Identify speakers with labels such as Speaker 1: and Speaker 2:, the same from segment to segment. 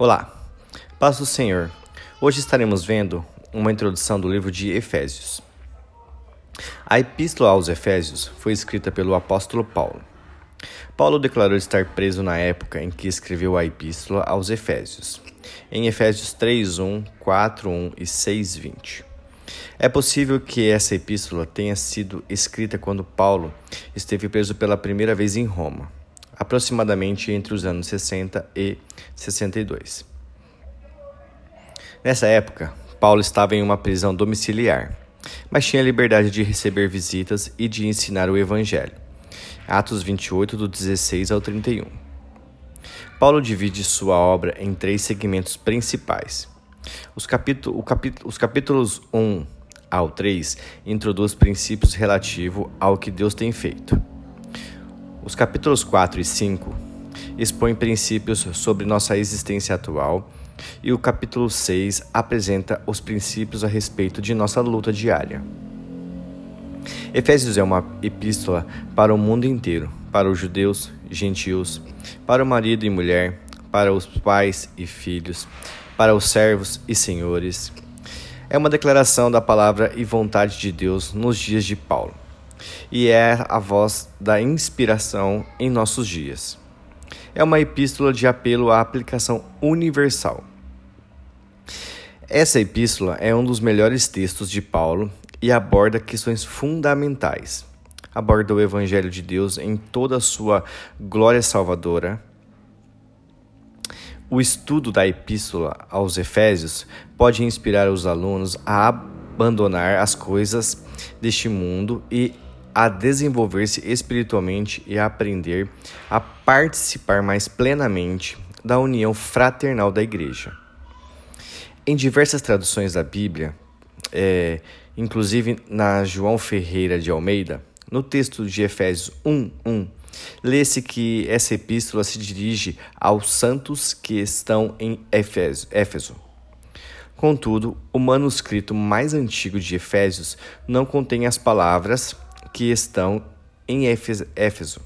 Speaker 1: Olá, paz do Senhor. Hoje estaremos vendo uma introdução do livro de Efésios. A Epístola aos Efésios foi escrita pelo apóstolo Paulo. Paulo declarou estar preso na época em que escreveu a Epístola aos Efésios, em Efésios 3:1, 4:1 e 6:20. É possível que essa epístola tenha sido escrita quando Paulo esteve preso pela primeira vez em Roma aproximadamente entre os anos 60 e 62. Nessa época, Paulo estava em uma prisão domiciliar, mas tinha liberdade de receber visitas e de ensinar o Evangelho. Atos 28, do 16 ao 31. Paulo divide sua obra em três segmentos principais. Os, capítulo, capítulo, os capítulos 1 ao 3 introduz princípios relativos ao que Deus tem feito. Os capítulos 4 e 5 expõem princípios sobre nossa existência atual e o capítulo 6 apresenta os princípios a respeito de nossa luta diária. Efésios é uma epístola para o mundo inteiro, para os judeus, gentios, para o marido e mulher, para os pais e filhos, para os servos e senhores. É uma declaração da palavra e vontade de Deus nos dias de Paulo e é a voz da inspiração em nossos dias. É uma epístola de apelo à aplicação universal. Essa epístola é um dos melhores textos de Paulo e aborda questões fundamentais. Aborda o Evangelho de Deus em toda a sua glória salvadora. O estudo da epístola aos Efésios pode inspirar os alunos a abandonar as coisas deste mundo e a desenvolver-se espiritualmente e a aprender a participar mais plenamente da união fraternal da Igreja. Em diversas traduções da Bíblia, é, inclusive na João Ferreira de Almeida, no texto de Efésios 1:1, lê-se que essa epístola se dirige aos santos que estão em Éfeso. Éfeso. Contudo, o manuscrito mais antigo de Efésios não contém as palavras que estão em Éfeso.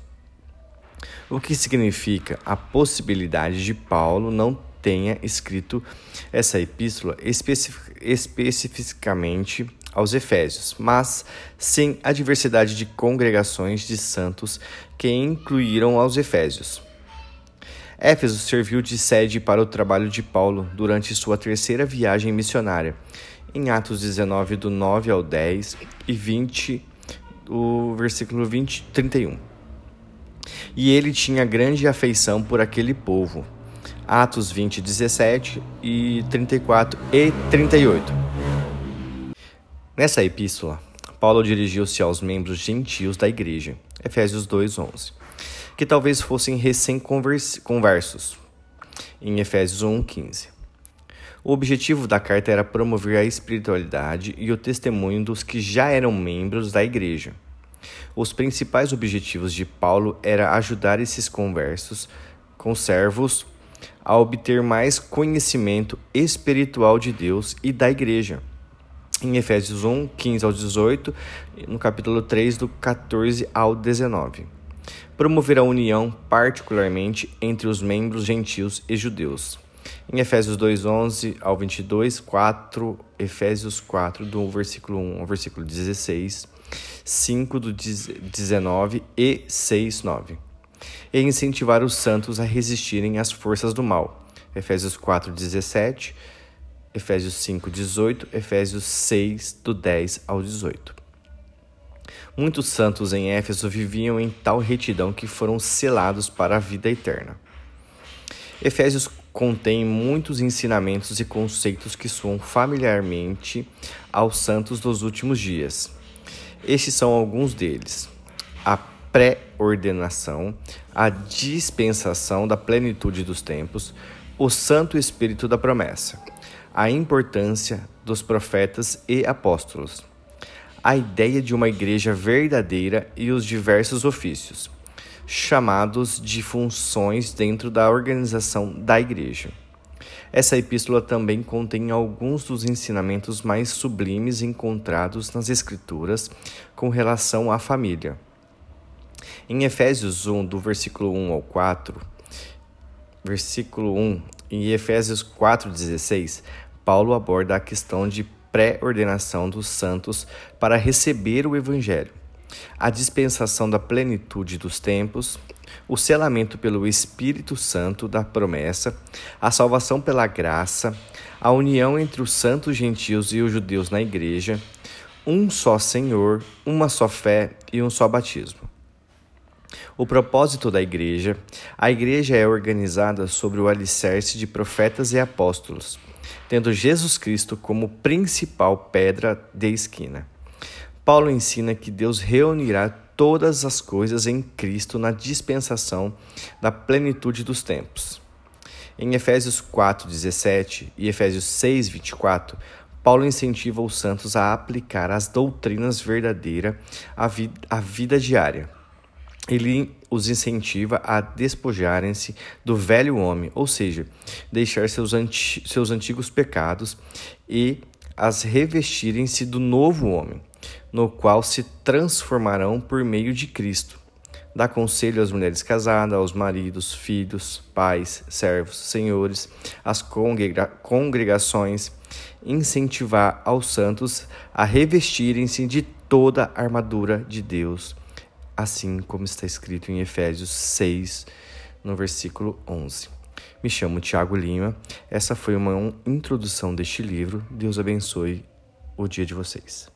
Speaker 1: O que significa a possibilidade de Paulo não tenha escrito essa epístola especificamente aos Efésios, mas sim a diversidade de congregações de santos que incluíram aos Efésios. Éfeso serviu de sede para o trabalho de Paulo durante sua terceira viagem missionária, em Atos 19, do 9 ao 10 e 20 o versículo 20, 31. E ele tinha grande afeição por aquele povo. Atos 20, 17 e 34 e 38. Nessa epístola, Paulo dirigiu-se aos membros gentios da igreja, Efésios 2, 11, que talvez fossem recém-conversos, em Efésios 1, 15. O objetivo da carta era promover a espiritualidade e o testemunho dos que já eram membros da igreja. Os principais objetivos de Paulo era ajudar esses conversos, conservos, a obter mais conhecimento espiritual de Deus e da igreja. Em Efésios 1, 15 ao 18, no capítulo 3, do 14 ao 19. Promover a união, particularmente entre os membros gentios e judeus. Em Efésios 2, 11 ao 22, 4, Efésios 4, do versículo 1 ao versículo 16, 5 do 19 e 6, 9. E incentivar os santos a resistirem às forças do mal. Efésios 4, 17, Efésios 5, 18, Efésios 6, do 10 ao 18. Muitos santos em Éfeso viviam em tal retidão que foram selados para a vida eterna. Efésios contém muitos ensinamentos e conceitos que soam familiarmente aos santos dos últimos dias. Estes são alguns deles: a pré-ordenação, a dispensação da plenitude dos tempos, o Santo Espírito da promessa, a importância dos profetas e apóstolos, a ideia de uma igreja verdadeira e os diversos ofícios chamados de funções dentro da organização da Igreja. Essa epístola também contém alguns dos ensinamentos mais sublimes encontrados nas Escrituras com relação à família. Em Efésios 1, do versículo 1 ao 4, versículo 1 Em Efésios 4,16, Paulo aborda a questão de pré-ordenação dos santos para receber o Evangelho, a dispensação da plenitude dos tempos, o selamento pelo Espírito Santo da promessa, a salvação pela graça, a união entre os santos gentios e os judeus na igreja, um só Senhor, uma só fé e um só batismo. O propósito da igreja: a igreja é organizada sobre o alicerce de profetas e apóstolos, tendo Jesus Cristo como principal pedra de esquina. Paulo ensina que Deus reunirá todas as coisas em Cristo na dispensação da plenitude dos tempos. Em Efésios 4:17 e Efésios 6:24, Paulo incentiva os santos a aplicar as doutrinas verdadeiras à, vi à vida diária ele os incentiva a despojarem-se do velho homem, ou seja, deixar seus, anti seus antigos pecados e as revestirem-se do novo homem, no qual se transformarão por meio de Cristo. Dá conselho às mulheres casadas, aos maridos, filhos, pais, servos, senhores, às congrega congregações, incentivar aos santos a revestirem-se de toda a armadura de Deus assim como está escrito em Efésios 6, no versículo 11. Me chamo Tiago Lima. Essa foi uma introdução deste livro. Deus abençoe o dia de vocês.